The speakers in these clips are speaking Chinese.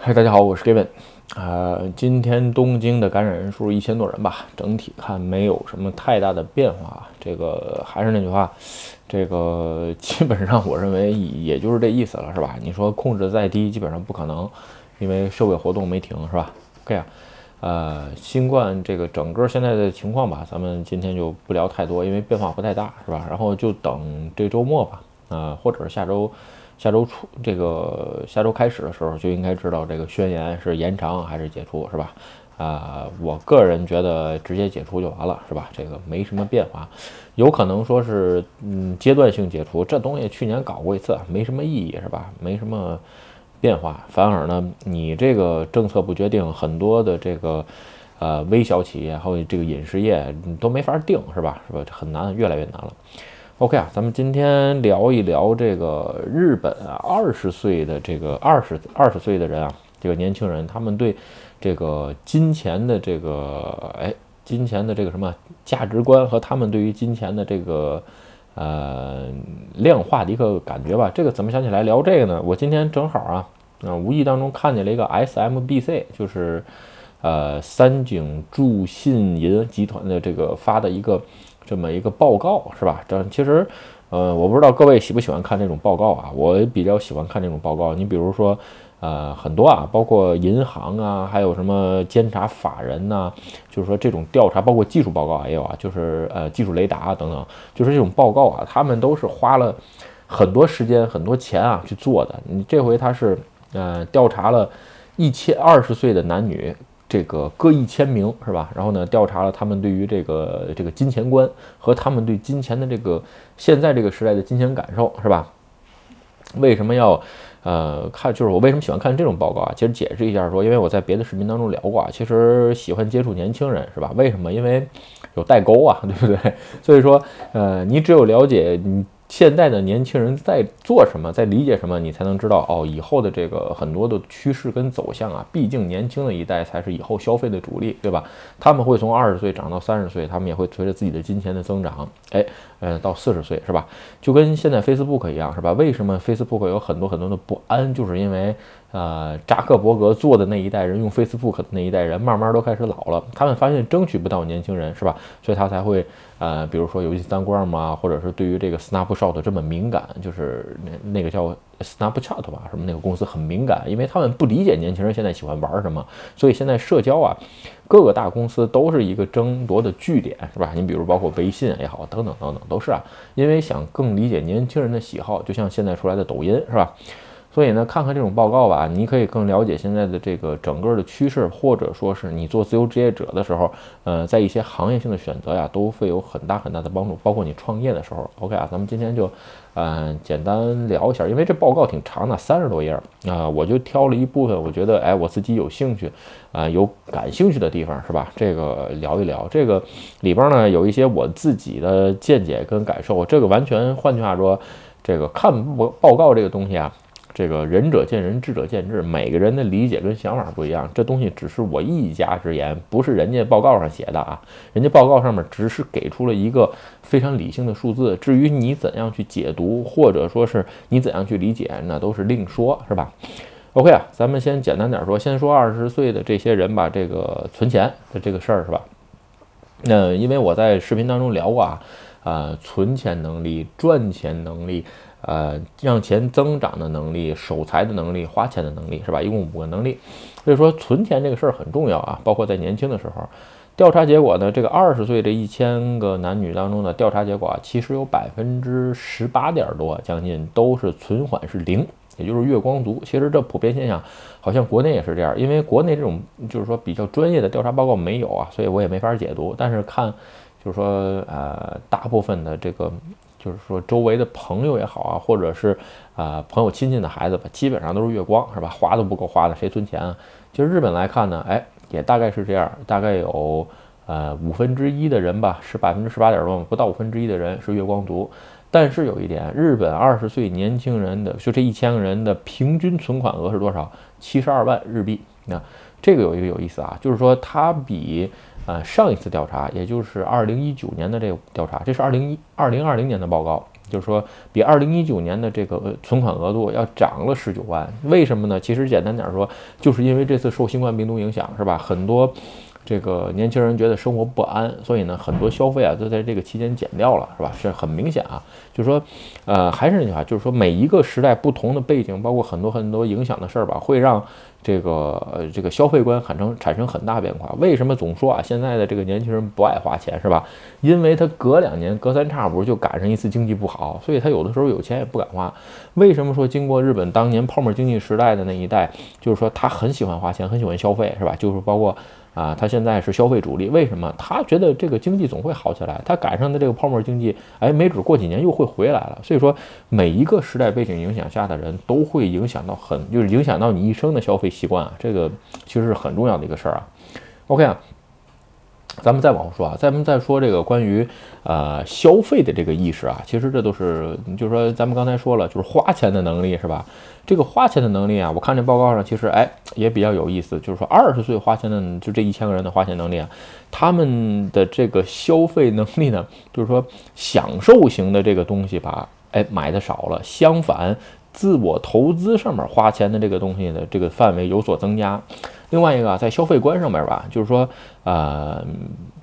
嗨，大家好，我是 Gavin。呃，今天东京的感染人数一千多人吧，整体看没有什么太大的变化。这个还是那句话，这个基本上我认为也就是这意思了，是吧？你说控制再低，基本上不可能，因为社会活动没停，是吧？OK 啊，呃，新冠这个整个现在的情况吧，咱们今天就不聊太多，因为变化不太大，是吧？然后就等这周末吧，啊，或者是下周。下周初，这个下周开始的时候就应该知道这个宣言是延长还是解除，是吧？啊，我个人觉得直接解除就完了，是吧？这个没什么变化，有可能说是嗯阶段性解除，这东西去年搞过一次，没什么意义，是吧？没什么变化，反而呢，你这个政策不决定，很多的这个呃微小企业还有这个饮食业你都没法定，是吧？是吧？很难，越来越难了。OK 啊，咱们今天聊一聊这个日本啊，二十岁的这个二十二十岁的人啊，这个年轻人，他们对这个金钱的这个哎，金钱的这个什么价值观和他们对于金钱的这个呃量化的一个感觉吧。这个怎么想起来聊这个呢？我今天正好啊，啊无意当中看见了一个 SMBC，就是呃三井住信银集团的这个发的一个。这么一个报告是吧？这其实，呃，我不知道各位喜不喜欢看这种报告啊？我比较喜欢看这种报告。你比如说，呃，很多啊，包括银行啊，还有什么监察法人呐，就是说这种调查，包括技术报告也有啊，就是呃技术雷达等等，就是这种报告啊，他们都是花了很多时间、很多钱啊去做的。你这回他是呃调查了一千二十岁的男女。这个各一千名是吧？然后呢，调查了他们对于这个这个金钱观和他们对金钱的这个现在这个时代的金钱感受是吧？为什么要呃看？就是我为什么喜欢看这种报告啊？其实解释一下说，因为我在别的视频当中聊过啊，其实喜欢接触年轻人是吧？为什么？因为有代沟啊，对不对？所以说呃，你只有了解你。现在的年轻人在做什么，在理解什么，你才能知道哦，以后的这个很多的趋势跟走向啊，毕竟年轻的一代才是以后消费的主力，对吧？他们会从二十岁长到三十岁，他们也会随着自己的金钱的增长，哎，呃，到四十岁，是吧？就跟现在 Facebook 一样，是吧？为什么 Facebook 有很多很多的不安，就是因为。呃，扎克伯格做的那一代人，用 Facebook 的那一代人，慢慢都开始老了。他们发现争取不到年轻人，是吧？所以他才会呃，比如说游戏三光嘛，或者是对于这个 Snapshot 这么敏感，就是那那个叫 Snapchat 吧，什么那个公司很敏感，因为他们不理解年轻人现在喜欢玩什么。所以现在社交啊，各个大公司都是一个争夺的据点，是吧？你比如包括微信也好，等等等等，都是啊，因为想更理解年轻人的喜好，就像现在出来的抖音，是吧？所以呢，看看这种报告吧，你可以更了解现在的这个整个的趋势，或者说是你做自由职业者的时候，呃，在一些行业性的选择呀，都会有很大很大的帮助。包括你创业的时候，OK 啊，咱们今天就，嗯，简单聊一下，因为这报告挺长的，三十多页啊，我就挑了一部分，我觉得，哎，我自己有兴趣，啊，有感兴趣的地方，是吧？这个聊一聊，这个里边呢有一些我自己的见解跟感受，这个完全，换句话说，这个看报报告这个东西啊。这个仁者见仁，智者见智，每个人的理解跟想法不一样。这东西只是我一家之言，不是人家报告上写的啊。人家报告上面只是给出了一个非常理性的数字，至于你怎样去解读，或者说是你怎样去理解，那都是另说，是吧？OK 啊，咱们先简单点说，先说二十岁的这些人吧，这个存钱的这个事儿是吧？那因为我在视频当中聊过啊，啊，存钱能力、赚钱能力。呃，让钱增长的能力、守财的能力、花钱的能力，是吧？一共五个能力。所以说，存钱这个事儿很重要啊，包括在年轻的时候。调查结果呢，这个二十岁这一千个男女当中的调查结果啊，其实有百分之十八点多，将近都是存款是零，也就是月光族。其实这普遍现象，好像国内也是这样。因为国内这种就是说比较专业的调查报告没有啊，所以我也没法解读。但是看，就是说呃，大部分的这个。就是说，周围的朋友也好啊，或者是啊朋友亲戚的孩子吧，基本上都是月光，是吧？花都不够花的，谁存钱啊？就日本来看呢，哎，也大概是这样，大概有呃五分之一的人吧，是百分之十八点多，不到五分之一的人是月光族。但是有一点，日本二十岁年轻人的，就这一千个人的平均存款额是多少？七十二万日币。那这个有一个有意思啊，就是说它比。呃，上一次调查，也就是二零一九年的这个调查，这是二零一二零二零年的报告就是说比二零一九年的这个存款额度要涨了十九万。为什么呢？其实简单点说，就是因为这次受新冠病毒影响，是吧？很多。这个年轻人觉得生活不安，所以呢，很多消费啊都在这个期间减掉了，是吧？是很明显啊。就是说，呃，还是那句话，就是说，每一个时代不同的背景，包括很多很多影响的事儿吧，会让这个呃这个消费观产生产生很大变化。为什么总说啊，现在的这个年轻人不爱花钱，是吧？因为他隔两年、隔三差五就赶上一次经济不好，所以他有的时候有钱也不敢花。为什么说经过日本当年泡沫经济时代的那一代，就是说他很喜欢花钱，很喜欢消费，是吧？就是包括。啊，他现在是消费主力，为什么？他觉得这个经济总会好起来，他赶上的这个泡沫经济，哎，没准过几年又会回来了。所以说，每一个时代背景影响下的人都会影响到很，就是影响到你一生的消费习惯啊，这个其实是很重要的一个事儿啊。OK 啊。咱们再往后说啊，咱们再说这个关于呃消费的这个意识啊，其实这都是就是说咱们刚才说了，就是花钱的能力是吧？这个花钱的能力啊，我看这报告上其实哎也比较有意思，就是说二十岁花钱的就这一千个人的花钱能力啊，他们的这个消费能力呢，就是说享受型的这个东西吧，哎买的少了，相反自我投资上面花钱的这个东西的这个范围有所增加。另外一个在消费观上面吧，就是说，呃，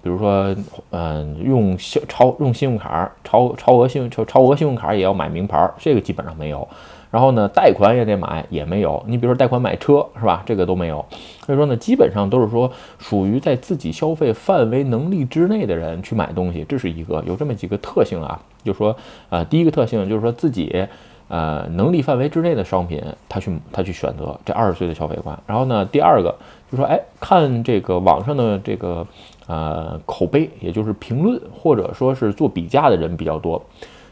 比如说，嗯，用消超用信用卡超超额信超超额信用卡也要买名牌，这个基本上没有。然后呢，贷款也得买，也没有。你比如说贷款买车是吧？这个都没有。所以说呢，基本上都是说属于在自己消费范围能力之内的人去买东西，这是一个有这么几个特性啊。就是说，呃，第一个特性就是说自己。呃，能力范围之内的商品，他去他去选择这二十岁的消费观。然后呢，第二个就说，哎，看这个网上的这个呃口碑，也就是评论或者说是做比价的人比较多。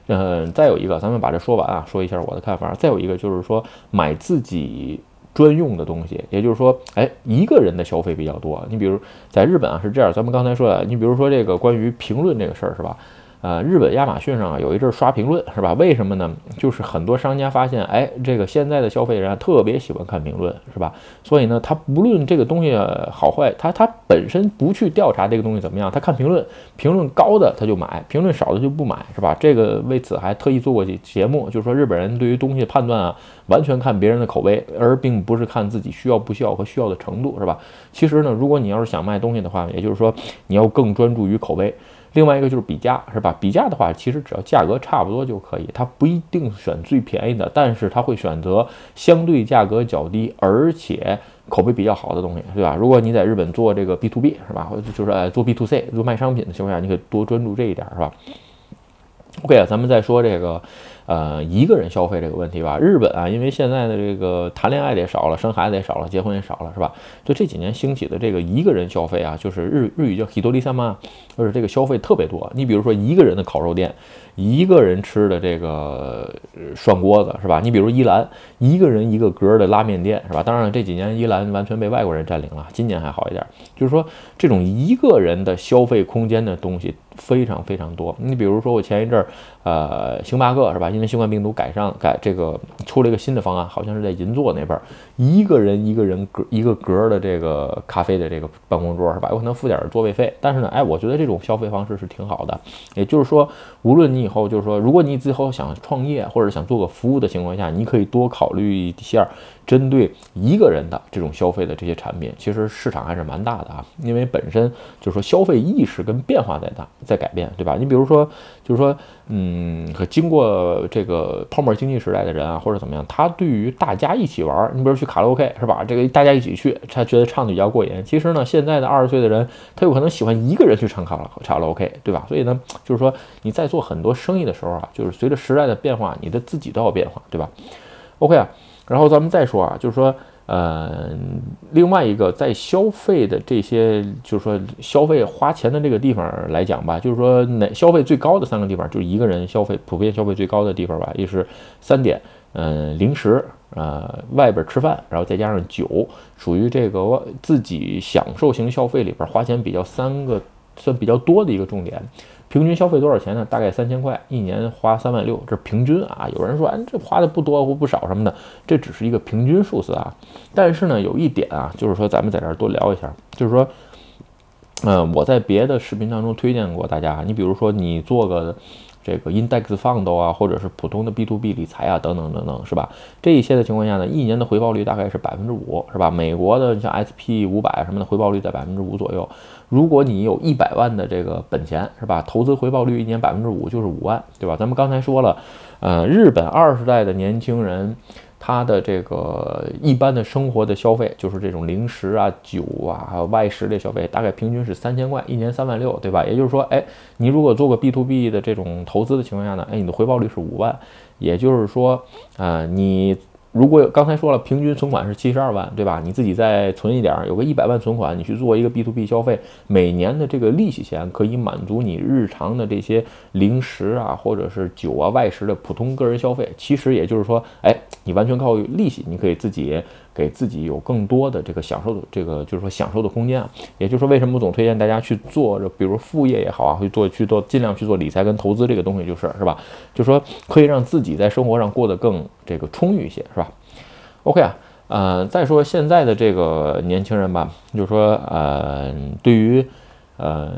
嗯，再有一个，咱们把这说完啊，说一下我的看法。再有一个就是说，买自己专用的东西，也就是说，哎，一个人的消费比较多。你比如在日本啊是这样，咱们刚才说的，你比如说这个关于评论这个事儿是吧？呃，日本亚马逊上有一阵刷评论是吧？为什么呢？就是很多商家发现，哎，这个现在的消费人特别喜欢看评论是吧？所以呢，他不论这个东西好坏，他他本身不去调查这个东西怎么样，他看评论，评论高的他就买，评论少的就不买是吧？这个为此还特意做过节节目，就是说日本人对于东西判断啊，完全看别人的口碑，而并不是看自己需要不需要和需要的程度是吧？其实呢，如果你要是想卖东西的话，也就是说你要更专注于口碑。另外一个就是比价，是吧？比价的话，其实只要价格差不多就可以，它不一定选最便宜的，但是它会选择相对价格较低，而且口碑比较好的东西，对吧？如果你在日本做这个 B to B，是吧？或者就是呃做 B to C，做卖商品的情况下，你可以多专注这一点，是吧？OK，咱们再说这个。呃，一个人消费这个问题吧，日本啊，因为现在的这个谈恋爱的也少了，生孩子也少了，结婚也少了，是吧？就这几年兴起的这个一个人消费啊，就是日日语叫 hitori 就是这个消费特别多。你比如说一个人的烤肉店。一个人吃的这个涮锅子是吧？你比如伊兰，一个人一个格的拉面店是吧？当然，这几年伊兰完全被外国人占领了，今年还好一点。就是说，这种一个人的消费空间的东西非常非常多。你比如说，我前一阵儿，呃，星巴克是吧？因为新冠病毒改上改这个出了一个新的方案，好像是在银座那边儿，一个人一个人格一个格的这个咖啡的这个办公桌是吧？有可能付点座位费，但是呢，哎，我觉得这种消费方式是挺好的。也就是说，无论你以后就是说，如果你最后想创业或者想做个服务的情况下，你可以多考虑一下针对一个人的这种消费的这些产品，其实市场还是蛮大的啊。因为本身就是说消费意识跟变化在大在改变，对吧？你比如说，就是说，嗯，可经过这个泡沫经济时代的人啊，或者怎么样，他对于大家一起玩，你比如去卡拉 OK 是吧？这个大家一起去，他觉得唱的比较过瘾。其实呢，现在的二十岁的人，他有可能喜欢一个人去唱卡拉卡拉 OK，对吧？所以呢，就是说你在做很多生意的时候啊，就是随着时代的变化，你的自己都要变化，对吧？OK 啊，然后咱们再说啊，就是说，呃，另外一个在消费的这些，就是说消费花钱的这个地方来讲吧，就是说哪消费最高的三个地方，就是一个人消费普遍消费最高的地方吧，也是三点，嗯，零食，呃，外边吃饭，然后再加上酒，属于这个自己享受型消费里边花钱比较三个算比较多的一个重点。平均消费多少钱呢？大概三千块，一年花三万六，这是平均啊。有人说，哎，这花的不多或不少什么的，这只是一个平均数字啊。但是呢，有一点啊，就是说咱们在这儿多聊一下，就是说，嗯，我在别的视频当中推荐过大家，你比如说你做个这个 index fund 啊，或者是普通的 B to B 理财啊，等等等等，是吧？这一些的情况下呢，一年的回报率大概是百分之五，是吧？美国的像 SP 五百什么的回报率在百分之五左右。如果你有一百万的这个本钱，是吧？投资回报率一年百分之五就是五万，对吧？咱们刚才说了，呃，日本二十代的年轻人。他的这个一般的生活的消费，就是这种零食啊、酒啊，还有外食类消费，大概平均是三千块，一年三万六，对吧？也就是说，哎，你如果做个 B to B 的这种投资的情况下呢，哎，你的回报率是五万，也就是说，啊，你。如果有刚才说了，平均存款是七十二万，对吧？你自己再存一点，有个一百万存款，你去做一个 B to B 消费，每年的这个利息钱可以满足你日常的这些零食啊，或者是酒啊、外食的普通个人消费。其实也就是说，哎，你完全靠利息，你可以自己。给自己有更多的这个享受的这个，就是说享受的空间啊。也就是说，为什么总推荐大家去做，比如副业也好啊，去做去做，尽量去做理财跟投资这个东西，就是是吧？就说可以让自己在生活上过得更这个充裕一些，是吧？OK 啊，呃，再说现在的这个年轻人吧，就是说，呃，对于，呃，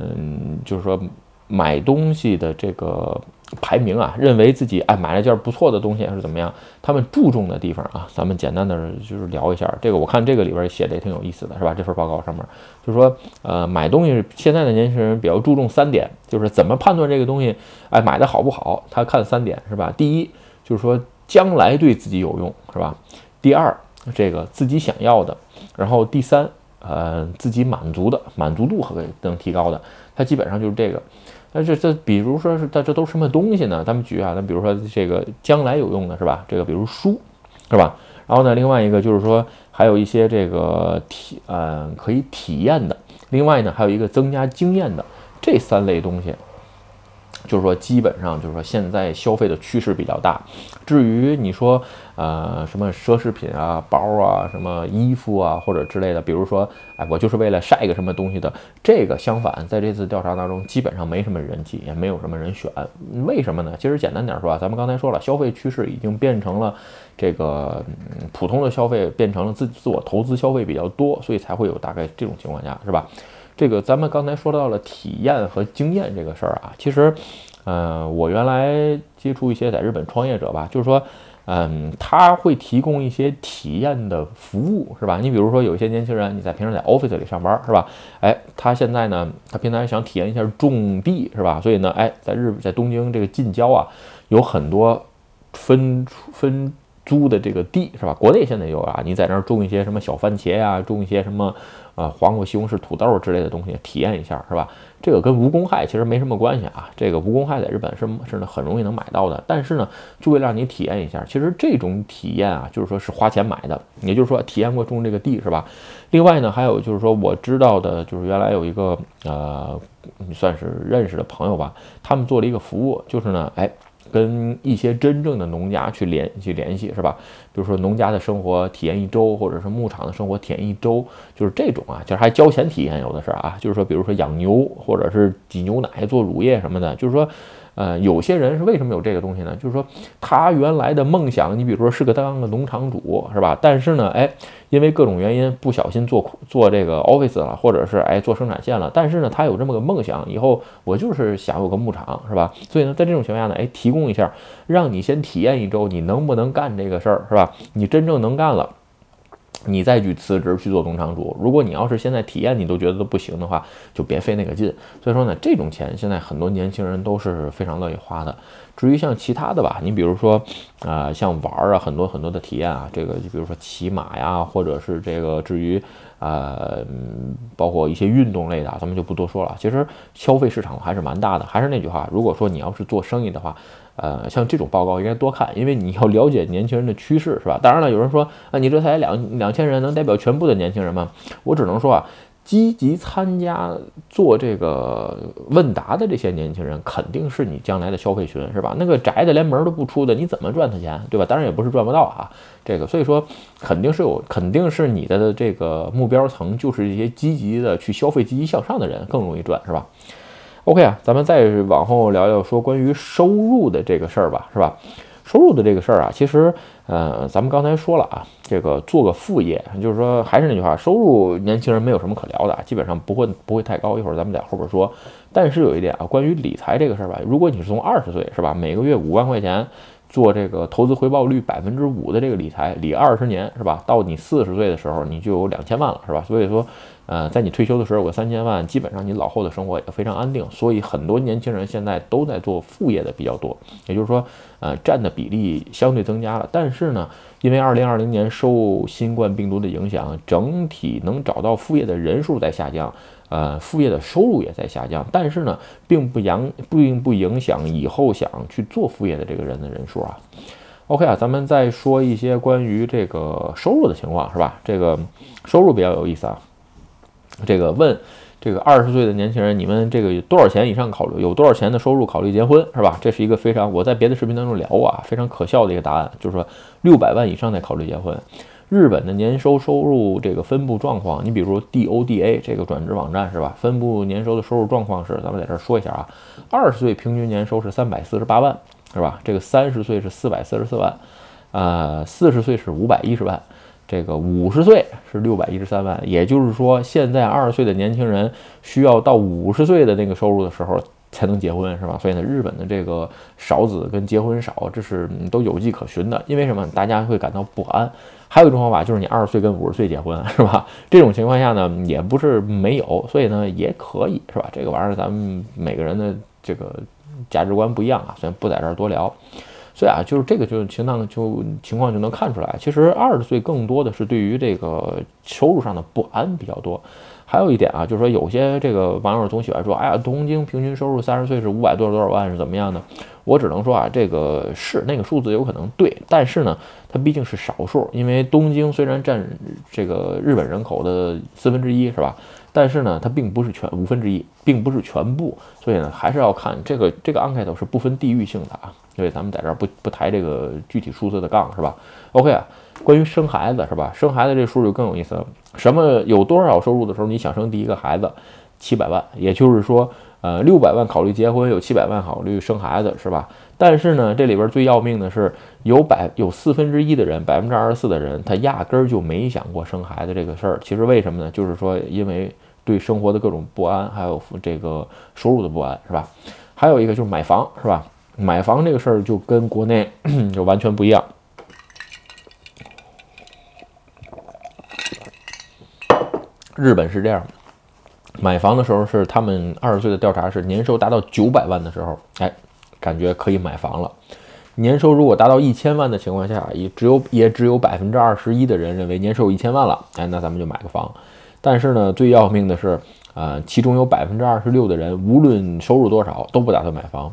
就是说买东西的这个。排名啊，认为自己哎买了件不错的东西还是怎么样？他们注重的地方啊，咱们简单的就是聊一下。这个我看这个里边写的也挺有意思的，是吧？这份报告上面就是说，呃，买东西现在的年轻人比较注重三点，就是怎么判断这个东西哎买的好不好？他看三点是吧？第一就是说将来对自己有用是吧？第二这个自己想要的，然后第三呃自己满足的满足度和能提高的，它基本上就是这个。那这这，比如说是，它这都什么东西呢？咱们举啊，那比如说这个将来有用的是吧？这个比如书，是吧？然后呢，另外一个就是说，还有一些这个体，呃，可以体验的。另外呢，还有一个增加经验的，这三类东西。就是说，基本上就是说，现在消费的趋势比较大。至于你说，呃，什么奢侈品啊、包啊、什么衣服啊，或者之类的，比如说，哎，我就是为了晒个什么东西的，这个相反，在这次调查当中，基本上没什么人气，也没有什么人选。为什么呢？其实简单点说啊，咱们刚才说了，消费趋势已经变成了这个普通的消费变成了自自我投资消费比较多，所以才会有大概这种情况下，是吧？这个咱们刚才说到了体验和经验这个事儿啊，其实，呃，我原来接触一些在日本创业者吧，就是说，嗯，他会提供一些体验的服务，是吧？你比如说有一些年轻人，你在平时在 office 里上班，是吧？哎，他现在呢，他平常想体验一下种地，是吧？所以呢，哎，在日在东京这个近郊啊，有很多分分。租的这个地是吧？国内现在有啊，你在那儿种一些什么小番茄呀，种一些什么啊黄瓜、西红柿、土豆之类的东西，体验一下是吧？这个跟无公害其实没什么关系啊。这个无公害在日本是是很容易能买到的，但是呢，就为了让你体验一下，其实这种体验啊，就是说是花钱买的，也就是说体验过种这个地是吧？另外呢，还有就是说我知道的，就是原来有一个呃，算是认识的朋友吧，他们做了一个服务，就是呢，哎。跟一些真正的农家去联去联系是吧？比如说农家的生活体验一周，或者是牧场的生活体验一周，就是这种啊，其实还交钱体验有的是啊。就是说，比如说养牛，或者是挤牛奶、做乳业什么的，就是说。呃，有些人是为什么有这个东西呢？就是说他原来的梦想，你比如说是个当个农场主，是吧？但是呢，哎，因为各种原因不小心做做这个 office 了，或者是哎做生产线了。但是呢，他有这么个梦想，以后我就是想有个牧场，是吧？所以呢，在这种情况下呢，哎，提供一下，让你先体验一周，你能不能干这个事儿，是吧？你真正能干了。你再去辞职去做农场主，如果你要是现在体验你都觉得都不行的话，就别费那个劲。所以说呢，这种钱现在很多年轻人都是非常乐意花的。至于像其他的吧，你比如说啊，像玩儿啊，很多很多的体验啊，这个就比如说骑马呀，或者是这个至于啊，包括一些运动类的，咱们就不多说了。其实消费市场还是蛮大的。还是那句话，如果说你要是做生意的话，呃，像这种报告应该多看，因为你要了解年轻人的趋势，是吧？当然了，有人说，啊，你这才两两千人，能代表全部的年轻人吗？我只能说啊，积极参加做这个问答的这些年轻人，肯定是你将来的消费群，是吧？那个宅的连门都不出的，你怎么赚他钱，对吧？当然也不是赚不到啊，这个，所以说肯定是有，肯定是你的这个目标层，就是一些积极的去消费、积极向上的人更容易赚，是吧？OK 啊，咱们再往后聊聊说关于收入的这个事儿吧，是吧？收入的这个事儿啊，其实呃，咱们刚才说了啊，这个做个副业，就是说还是那句话，收入年轻人没有什么可聊的，基本上不会不会太高。一会儿咱们在后边说。但是有一点啊，关于理财这个事儿吧，如果你是从二十岁是吧，每个月五万块钱。做这个投资回报率百分之五的这个理财，理二十年是吧？到你四十岁的时候，你就有两千万了是吧？所以说，呃，在你退休的时候有三千万，基本上你老后的生活也非常安定。所以很多年轻人现在都在做副业的比较多，也就是说，呃，占的比例相对增加了。但是呢，因为二零二零年受新冠病毒的影响，整体能找到副业的人数在下降。呃，副业的收入也在下降，但是呢，并不影并不影响以后想去做副业的这个人的人数啊。OK 啊，咱们再说一些关于这个收入的情况，是吧？这个收入比较有意思啊。这个问这个二十岁的年轻人，你们这个有多少钱以上考虑？有多少钱的收入考虑结婚，是吧？这是一个非常我在别的视频当中聊过啊，非常可笑的一个答案，就是说六百万以上再考虑结婚。日本的年收收入这个分布状况，你比如 DODA 这个转职网站是吧？分布年收的收入状况是，咱们在这儿说一下啊。二十岁平均年收是三百四十八万，是吧？这个三十岁是四百四十四万，呃，四十岁是五百一十万，这个五十岁是六百一十三万。也就是说，现在二十岁的年轻人需要到五十岁的那个收入的时候才能结婚，是吧？所以呢，日本的这个少子跟结婚少，这是都有迹可循的。因为什么？大家会感到不安。还有一种方法就是你二十岁跟五十岁结婚，是吧？这种情况下呢，也不是没有，所以呢也可以，是吧？这个玩意儿咱们每个人的这个价值观不一样啊，所以不在这儿多聊。所以啊，就是这个就情况就情况就能看出来，其实二十岁更多的是对于这个收入上的不安比较多。还有一点啊，就是说有些这个网友总喜欢说，哎呀，东京平均收入三十岁是五百多少多少万是怎么样的？我只能说啊，这个是那个数字有可能对，但是呢，它毕竟是少数。因为东京虽然占这个日本人口的四分之一，是吧？但是呢，它并不是全五分之一，并不是全部。所以呢，还是要看这个这个 a n k e t 是不分地域性的啊。所以咱们在这儿不不抬这个具体数字的杠，是吧？OK 啊，关于生孩子是吧？生孩子这数就更有意思了。什么有多少收入的时候你想生第一个孩子？七百万，也就是说。呃，六百万考虑结婚，有七百万考虑生孩子，是吧？但是呢，这里边最要命的是，有百有四分之一的人，百分之二十四的人，他压根儿就没想过生孩子这个事儿。其实为什么呢？就是说，因为对生活的各种不安，还有这个收入的不安，是吧？还有一个就是买房，是吧？买房这个事儿就跟国内 就完全不一样。日本是这样。买房的时候是他们二十岁的调查是年收达到九百万的时候，哎，感觉可以买房了。年收入如果达到一千万的情况下，也只有也只有百分之二十一的人认为年收入一千万了，哎，那咱们就买个房。但是呢，最要命的是，啊，其中有百分之二十六的人无论收入多少都不打算买房。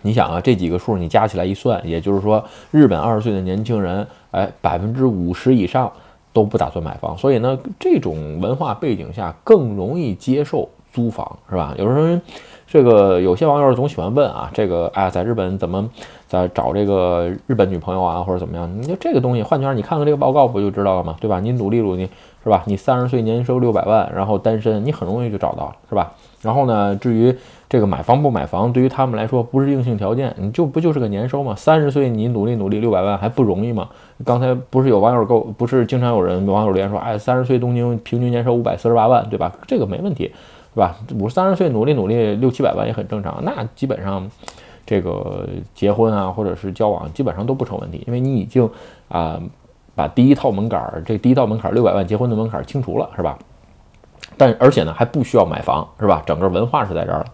你想啊，这几个数你加起来一算，也就是说，日本二十岁的年轻人，哎，百分之五十以上。都不打算买房，所以呢，这种文化背景下更容易接受租房，是吧？有时候，这个有些网友总喜欢问啊，这个哎，在日本怎么在找这个日本女朋友啊，或者怎么样？你就这个东西，换句话，你看看这个报告不就知道了吗？对吧？你努力努力，是吧？你三十岁年收六百万，然后单身，你很容易就找到了，是吧？然后呢，至于。这个买房不买房，对于他们来说不是硬性条件，你就不就是个年收吗？三十岁你努力努力六百万还不容易吗？刚才不是有网友够，不是经常有人网友留言说，哎，三十岁东京平均年收五百四十八万，对吧？这个没问题，是吧？五十三十岁努力努力六七百万也很正常，那基本上这个结婚啊或者是交往基本上都不成问题，因为你已经啊把第一套门槛儿，这第一道门槛六百万结婚的门槛清除了，是吧？但而且呢还不需要买房，是吧？整个文化是在这儿了。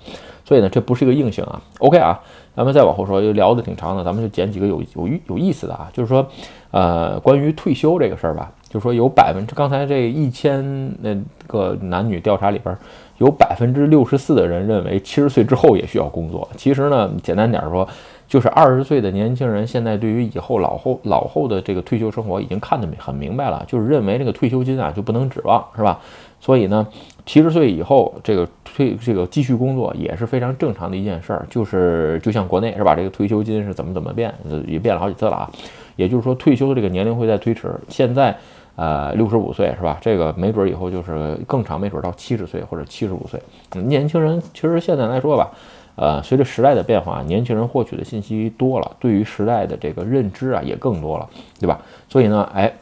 所以呢，这不是一个硬性啊。OK 啊，咱们再往后说，又聊得挺长的，咱们就捡几个有有有意思的啊。就是说，呃，关于退休这个事儿吧，就是说有百分之刚才这一千那个男女调查里边，有百分之六十四的人认为七十岁之后也需要工作。其实呢，简单点说，就是二十岁的年轻人现在对于以后老后老后的这个退休生活已经看得很明白了，就是认为这个退休金啊就不能指望，是吧？所以呢，七十岁以后这个退这个继续工作也是非常正常的一件事儿，就是就像国内是吧？这个退休金是怎么怎么变，也变了好几次了啊。也就是说，退休的这个年龄会在推迟。现在呃六十五岁是吧？这个没准以后就是更长，没准到七十岁或者七十五岁。年轻人其实现在来说吧，呃，随着时代的变化，年轻人获取的信息多了，对于时代的这个认知啊也更多了，对吧？所以呢，哎。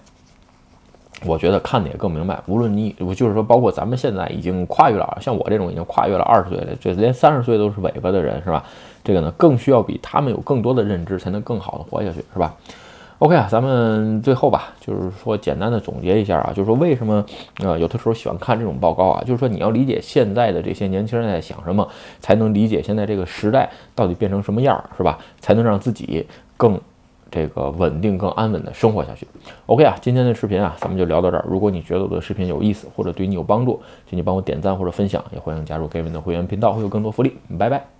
我觉得看的也更明白。无论你，我就是说，包括咱们现在已经跨越了，像我这种已经跨越了二十岁的，这连三十岁都是尾巴的人，是吧？这个呢，更需要比他们有更多的认知，才能更好的活下去，是吧？OK 啊，咱们最后吧，就是说简单的总结一下啊，就是说为什么呃有的时候喜欢看这种报告啊，就是说你要理解现在的这些年轻人在想什么，才能理解现在这个时代到底变成什么样，是吧？才能让自己更。这个稳定更安稳的生活下去。OK 啊，今天的视频啊，咱们就聊到这儿。如果你觉得我的视频有意思，或者对你有帮助，请你帮我点赞或者分享，也欢迎加入 Gavin 的会员频道，会有更多福利。拜拜。